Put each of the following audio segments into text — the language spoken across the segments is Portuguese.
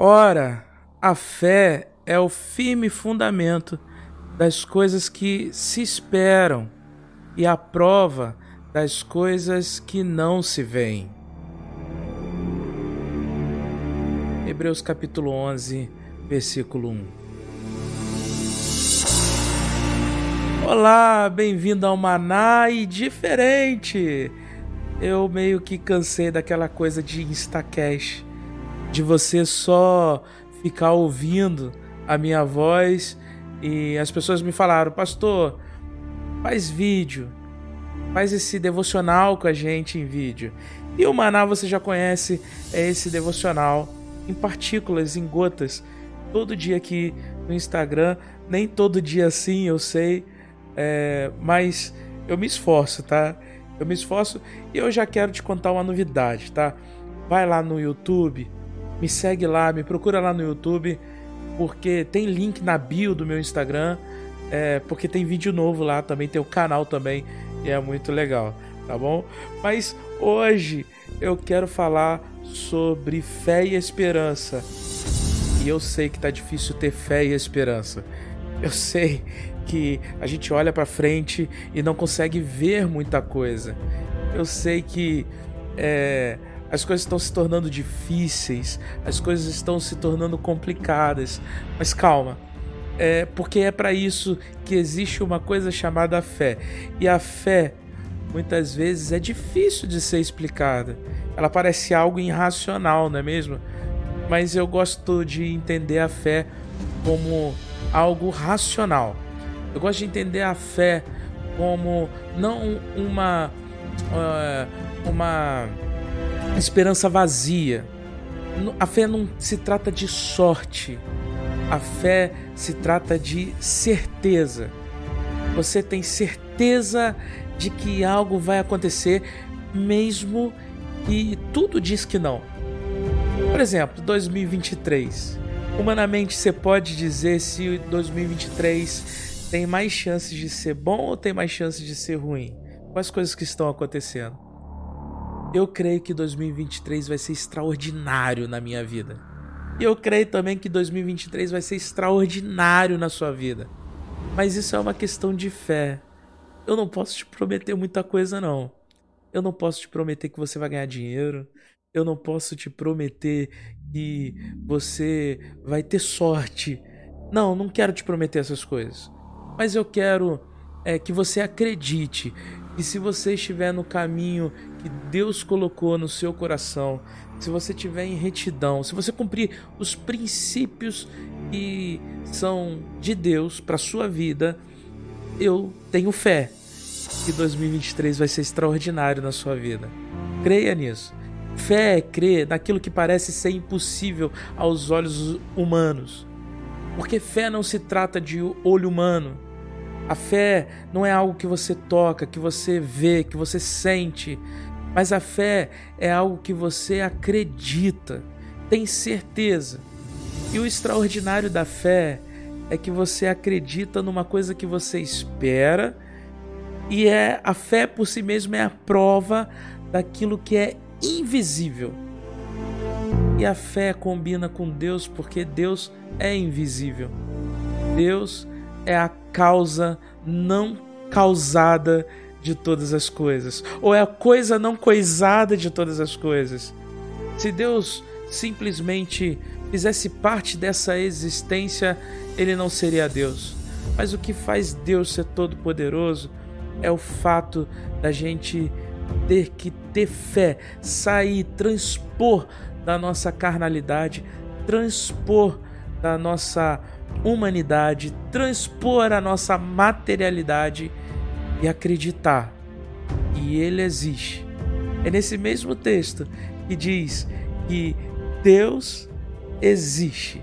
Ora, a fé é o firme fundamento das coisas que se esperam e a prova das coisas que não se veem. Hebreus capítulo 11, versículo 1. Olá, bem-vindo ao Maná e diferente. Eu meio que cansei daquela coisa de Instacash, de você só ficar ouvindo a minha voz e as pessoas me falaram, pastor, faz vídeo, faz esse devocional com a gente em vídeo. E o Maná você já conhece, é esse devocional em partículas, em gotas, todo dia aqui no Instagram. Nem todo dia assim, eu sei, é, mas eu me esforço, tá? Eu me esforço e eu já quero te contar uma novidade, tá? Vai lá no YouTube, me segue lá, me procura lá no YouTube, porque tem link na bio do meu Instagram, é, porque tem vídeo novo lá também, tem o canal também, e é muito legal, tá bom? Mas hoje eu quero falar sobre fé e esperança. E eu sei que tá difícil ter fé e esperança. Eu sei que a gente olha para frente e não consegue ver muita coisa. Eu sei que é, as coisas estão se tornando difíceis, as coisas estão se tornando complicadas. Mas calma, é porque é para isso que existe uma coisa chamada fé. E a fé muitas vezes é difícil de ser explicada. Ela parece algo irracional, não é mesmo? Mas eu gosto de entender a fé como algo racional. Eu gosto de entender a fé como não uma uh, uma esperança vazia. A fé não se trata de sorte. A fé se trata de certeza. Você tem certeza de que algo vai acontecer mesmo que tudo diz que não. Por exemplo, 2023. Humanamente, você pode dizer se 2023 tem mais chances de ser bom ou tem mais chances de ser ruim? Quais coisas que estão acontecendo? Eu creio que 2023 vai ser extraordinário na minha vida. E eu creio também que 2023 vai ser extraordinário na sua vida. Mas isso é uma questão de fé. Eu não posso te prometer muita coisa não. Eu não posso te prometer que você vai ganhar dinheiro. Eu não posso te prometer que você vai ter sorte. Não, não quero te prometer essas coisas. Mas eu quero é, que você acredite que se você estiver no caminho que Deus colocou no seu coração, se você estiver em retidão, se você cumprir os princípios que são de Deus para sua vida, eu tenho fé que 2023 vai ser extraordinário na sua vida. Creia nisso. Fé é crer naquilo que parece ser impossível aos olhos humanos. Porque fé não se trata de olho humano, a fé não é algo que você toca, que você vê, que você sente, mas a fé é algo que você acredita, tem certeza. E o extraordinário da fé é que você acredita numa coisa que você espera, e é a fé por si mesma é a prova daquilo que é invisível. E a fé combina com Deus porque Deus é invisível. Deus é a causa não causada de todas as coisas, ou é a coisa não coisada de todas as coisas. Se Deus simplesmente fizesse parte dessa existência, ele não seria Deus. Mas o que faz Deus ser todo-poderoso é o fato da gente ter que ter fé, sair, transpor da nossa carnalidade, transpor da nossa humanidade, transpor a nossa materialidade e acreditar que Ele existe. É nesse mesmo texto que diz que Deus existe.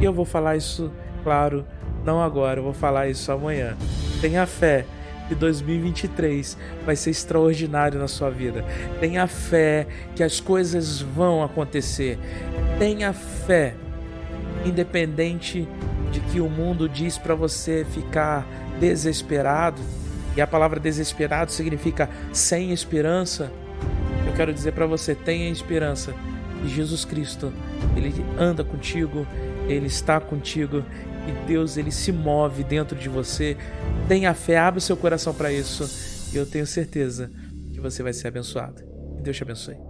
E eu vou falar isso, claro, não agora, eu vou falar isso amanhã. Tenha fé que 2023 vai ser extraordinário na sua vida. Tenha fé que as coisas vão acontecer. Tenha fé independente de que o mundo diz para você ficar desesperado, e a palavra desesperado significa sem esperança, eu quero dizer para você: tenha esperança, E Jesus Cristo, ele anda contigo, ele está contigo e Deus ele se move dentro de você. Tenha fé, abre seu coração para isso. E eu tenho certeza que você vai ser abençoado. Que Deus te abençoe.